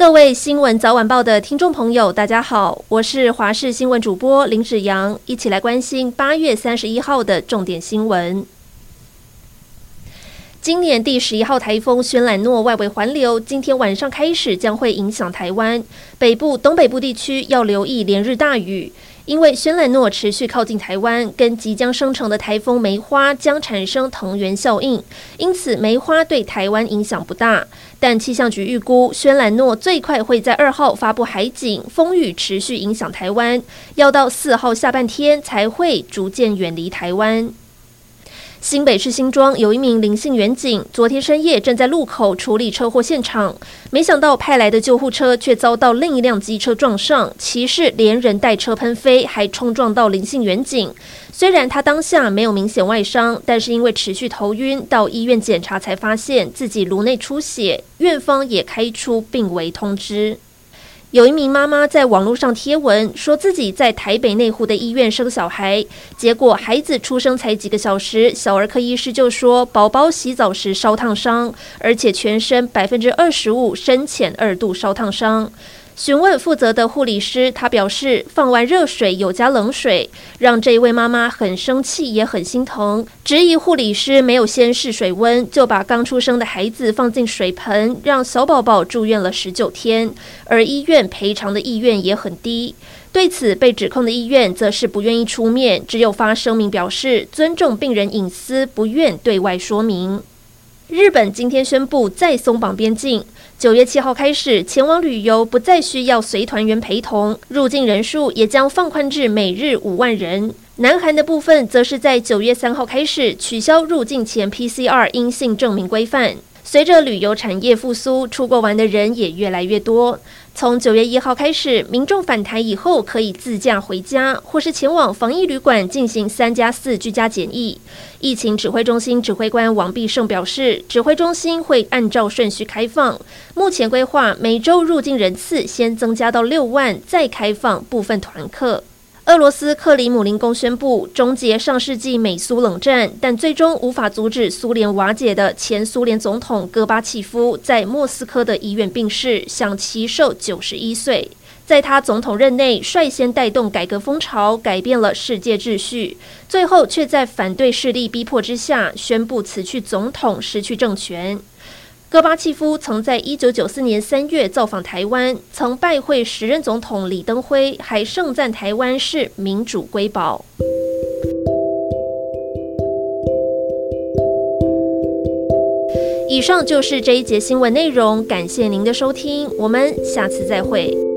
各位新闻早晚报的听众朋友，大家好，我是华视新闻主播林子阳，一起来关心八月三十一号的重点新闻。今年第十一号台风轩岚诺外围环流，今天晚上开始将会影响台湾北部、东北部地区，要留意连日大雨。因为轩岚诺持续靠近台湾，跟即将生成的台风梅花将产生藤原效应，因此梅花对台湾影响不大。但气象局预估，轩岚诺最快会在二号发布海警，风雨持续影响台湾，要到四号下半天才会逐渐远离台湾。新北市新庄有一名林姓员警，昨天深夜正在路口处理车祸现场，没想到派来的救护车却遭到另一辆机车撞上，骑士连人带车喷飞，还冲撞到林姓员警。虽然他当下没有明显外伤，但是因为持续头晕，到医院检查才发现自己颅内出血，院方也开出病危通知。有一名妈妈在网络上贴文，说自己在台北内湖的医院生小孩，结果孩子出生才几个小时，小儿科医师就说宝宝洗澡时烧烫伤，而且全身百分之二十五深浅二度烧烫伤。询问负责的护理师，他表示放完热水有加冷水，让这一位妈妈很生气也很心疼，质疑护理师没有先试水温就把刚出生的孩子放进水盆，让小宝宝住院了十九天，而医院赔偿的意愿也很低。对此，被指控的医院则是不愿意出面，只有发声明表示尊重病人隐私，不愿对外说明。日本今天宣布再松绑边境，九月七号开始前往旅游不再需要随团员陪同，入境人数也将放宽至每日五万人。南韩的部分则是在九月三号开始取消入境前 PCR 阴性证明规范。随着旅游产业复苏，出国玩的人也越来越多。从九月一号开始，民众返台以后可以自驾回家，或是前往防疫旅馆进行三加四居家检疫。疫情指挥中心指挥官王必胜表示，指挥中心会按照顺序开放。目前规划每周入境人次先增加到六万，再开放部分团客。俄罗斯克里姆林宫宣布终结上世纪美苏冷战，但最终无法阻止苏联瓦解的前苏联总统戈巴契夫在莫斯科的医院病逝，享耆寿九十一岁。在他总统任内，率先带动改革风潮，改变了世界秩序，最后却在反对势力逼迫之下，宣布辞去总统，失去政权。戈巴契夫曾在一九九四年三月造访台湾，曾拜会时任总统李登辉，还盛赞台湾是民主瑰宝。以上就是这一节新闻内容，感谢您的收听，我们下次再会。